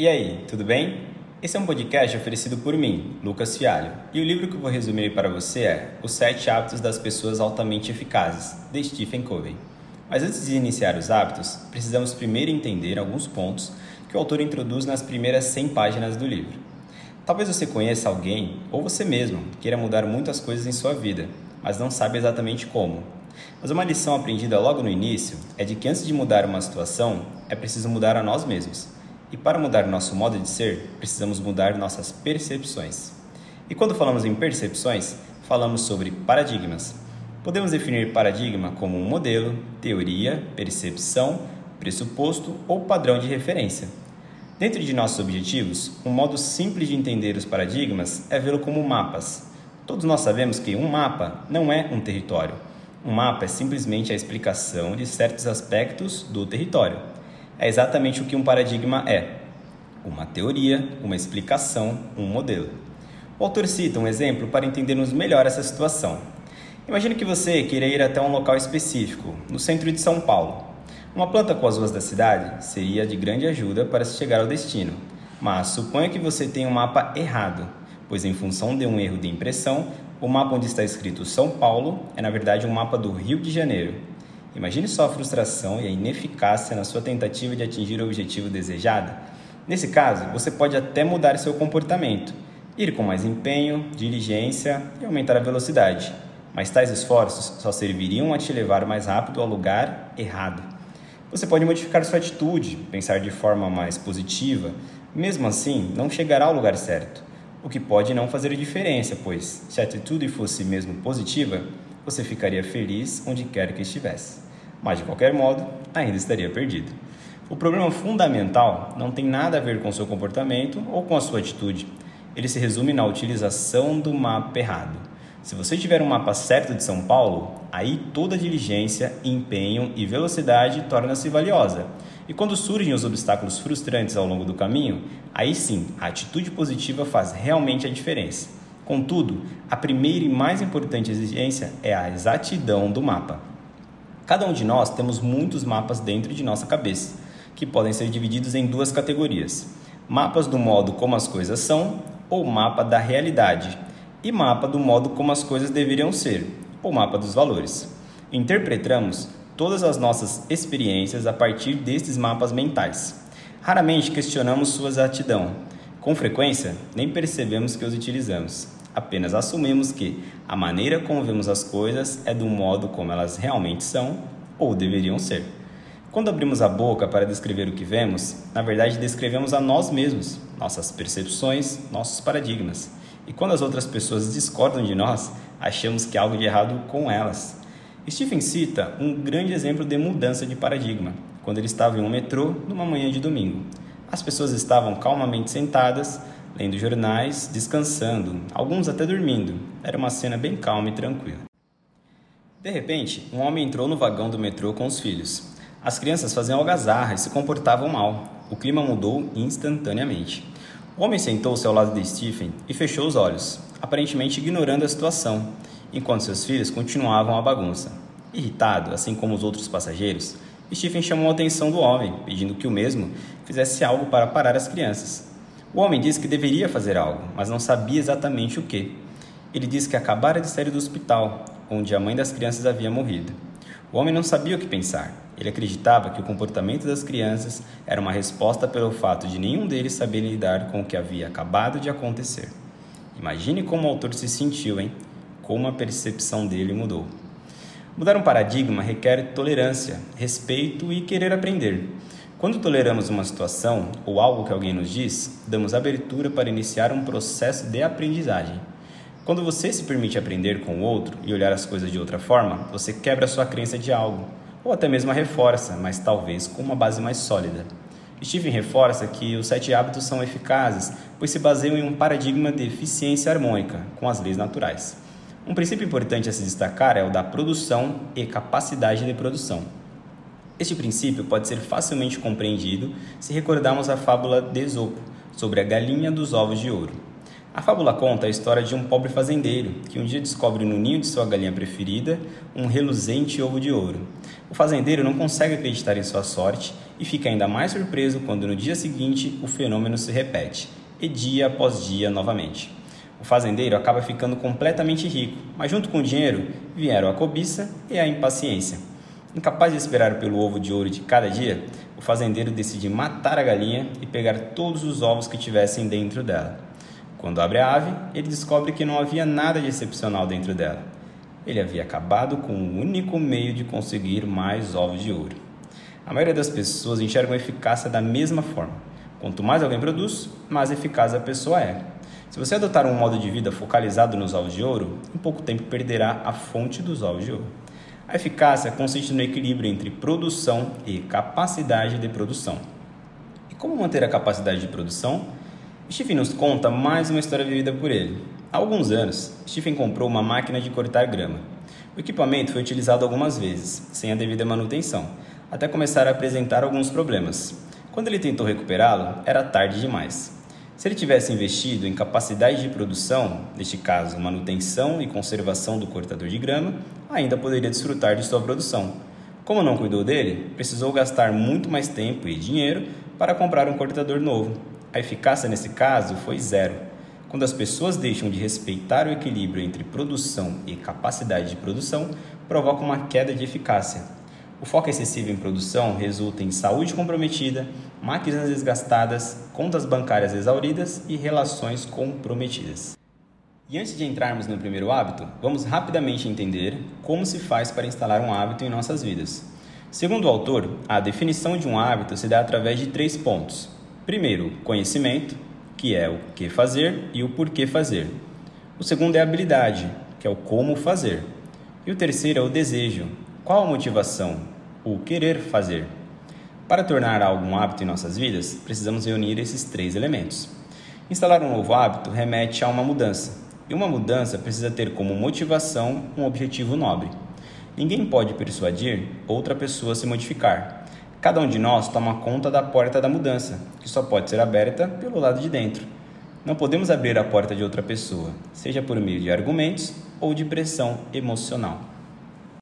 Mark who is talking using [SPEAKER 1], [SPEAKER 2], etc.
[SPEAKER 1] E aí, tudo bem? Esse é um podcast oferecido por mim, Lucas Fialho, e o livro que eu vou resumir para você é Os Sete Hábitos das Pessoas Altamente Eficazes, de Stephen Covey. Mas antes de iniciar os hábitos, precisamos primeiro entender alguns pontos que o autor introduz nas primeiras 100 páginas do livro. Talvez você conheça alguém, ou você mesmo, queira mudar muitas coisas em sua vida, mas não sabe exatamente como. Mas uma lição aprendida logo no início é de que antes de mudar uma situação, é preciso mudar a nós mesmos. E para mudar nosso modo de ser, precisamos mudar nossas percepções. E quando falamos em percepções, falamos sobre paradigmas. Podemos definir paradigma como um modelo, teoria, percepção, pressuposto ou padrão de referência. Dentro de nossos objetivos, um modo simples de entender os paradigmas é vê-lo como mapas. Todos nós sabemos que um mapa não é um território. Um mapa é simplesmente a explicação de certos aspectos do território é exatamente o que um paradigma é: uma teoria, uma explicação, um modelo. O autor cita um exemplo para entendermos melhor essa situação. Imagine que você queira ir até um local específico, no centro de São Paulo. Uma planta com as ruas da cidade seria de grande ajuda para se chegar ao destino, mas suponha que você tenha um mapa errado, pois, em função de um erro de impressão, o mapa onde está escrito São Paulo é na verdade um mapa do Rio de Janeiro. Imagine só a frustração e a ineficácia na sua tentativa de atingir o objetivo desejado. Nesse caso, você pode até mudar seu comportamento, ir com mais empenho, diligência e aumentar a velocidade. Mas tais esforços só serviriam a te levar mais rápido ao lugar errado. Você pode modificar sua atitude, pensar de forma mais positiva, mesmo assim, não chegará ao lugar certo. O que pode não fazer diferença, pois se a atitude fosse mesmo positiva, você ficaria feliz onde quer que estivesse. Mas de qualquer modo, ainda estaria perdido. O problema fundamental não tem nada a ver com seu comportamento ou com a sua atitude. Ele se resume na utilização do mapa errado. Se você tiver um mapa certo de São Paulo, aí toda diligência, empenho e velocidade torna-se valiosa. E quando surgem os obstáculos frustrantes ao longo do caminho, aí sim, a atitude positiva faz realmente a diferença. Contudo, a primeira e mais importante exigência é a exatidão do mapa. Cada um de nós temos muitos mapas dentro de nossa cabeça, que podem ser divididos em duas categorias: mapas do modo como as coisas são, ou mapa da realidade, e mapa do modo como as coisas deveriam ser, ou mapa dos valores. Interpretamos todas as nossas experiências a partir destes mapas mentais. Raramente questionamos sua exatidão. Com frequência, nem percebemos que os utilizamos. Apenas assumimos que a maneira como vemos as coisas é do modo como elas realmente são ou deveriam ser. Quando abrimos a boca para descrever o que vemos, na verdade descrevemos a nós mesmos, nossas percepções, nossos paradigmas. E quando as outras pessoas discordam de nós, achamos que há algo de errado com elas. Stephen cita um grande exemplo de mudança de paradigma, quando ele estava em um metrô numa manhã de domingo. As pessoas estavam calmamente sentadas, lendo jornais, descansando, alguns até dormindo. Era uma cena bem calma e tranquila. De repente, um homem entrou no vagão do metrô com os filhos. As crianças faziam algazarra e se comportavam mal. O clima mudou instantaneamente. O homem sentou-se ao lado de Stephen e fechou os olhos, aparentemente ignorando a situação, enquanto seus filhos continuavam a bagunça. Irritado, assim como os outros passageiros, Stephen chamou a atenção do homem, pedindo que o mesmo fizesse algo para parar as crianças. O homem disse que deveria fazer algo, mas não sabia exatamente o que. Ele disse que acabara de sair do hospital, onde a mãe das crianças havia morrido. O homem não sabia o que pensar. Ele acreditava que o comportamento das crianças era uma resposta pelo fato de nenhum deles saber lidar com o que havia acabado de acontecer. Imagine como o autor se sentiu, hein? Como a percepção dele mudou. Mudar um paradigma requer tolerância, respeito e querer aprender. Quando toleramos uma situação ou algo que alguém nos diz, damos abertura para iniciar um processo de aprendizagem. Quando você se permite aprender com o outro e olhar as coisas de outra forma, você quebra sua crença de algo, ou até mesmo a reforça, mas talvez com uma base mais sólida. Stephen reforça que os sete hábitos são eficazes, pois se baseiam em um paradigma de eficiência harmônica com as leis naturais. Um princípio importante a se destacar é o da produção e capacidade de produção. Este princípio pode ser facilmente compreendido se recordarmos a fábula de Esopo sobre a galinha dos ovos de ouro. A fábula conta a história de um pobre fazendeiro que um dia descobre no ninho de sua galinha preferida um reluzente ovo de ouro. O fazendeiro não consegue acreditar em sua sorte e fica ainda mais surpreso quando no dia seguinte o fenômeno se repete, e dia após dia novamente. O fazendeiro acaba ficando completamente rico, mas junto com o dinheiro vieram a cobiça e a impaciência. Incapaz de esperar pelo ovo de ouro de cada dia, o fazendeiro decide matar a galinha e pegar todos os ovos que tivessem dentro dela. Quando abre a ave, ele descobre que não havia nada de excepcional dentro dela. Ele havia acabado com o único meio de conseguir mais ovos de ouro. A maioria das pessoas enxergam a eficácia da mesma forma. Quanto mais alguém produz, mais eficaz a pessoa é. Se você adotar um modo de vida focalizado nos ovos de ouro, em pouco tempo perderá a fonte dos ovos de ouro. A eficácia consiste no equilíbrio entre produção e capacidade de produção. E como manter a capacidade de produção? Stephen nos conta mais uma história vivida por ele. Há alguns anos, Stephen comprou uma máquina de cortar grama. O equipamento foi utilizado algumas vezes, sem a devida manutenção, até começar a apresentar alguns problemas. Quando ele tentou recuperá-lo, era tarde demais. Se ele tivesse investido em capacidade de produção, neste caso manutenção e conservação do cortador de grama, ainda poderia desfrutar de sua produção. Como não cuidou dele, precisou gastar muito mais tempo e dinheiro para comprar um cortador novo. A eficácia nesse caso foi zero. Quando as pessoas deixam de respeitar o equilíbrio entre produção e capacidade de produção, provoca uma queda de eficácia. O foco excessivo em produção resulta em saúde comprometida, máquinas desgastadas, contas bancárias exauridas e relações comprometidas. E antes de entrarmos no primeiro hábito, vamos rapidamente entender como se faz para instalar um hábito em nossas vidas. Segundo o autor, a definição de um hábito se dá através de três pontos. Primeiro, conhecimento, que é o que fazer e o porquê fazer. O segundo é habilidade, que é o como fazer. E o terceiro é o desejo, qual a motivação? O querer fazer. Para tornar algo um hábito em nossas vidas, precisamos reunir esses três elementos. Instalar um novo hábito remete a uma mudança, e uma mudança precisa ter como motivação um objetivo nobre. Ninguém pode persuadir outra pessoa a se modificar. Cada um de nós toma conta da porta da mudança, que só pode ser aberta pelo lado de dentro. Não podemos abrir a porta de outra pessoa, seja por meio de argumentos ou de pressão emocional.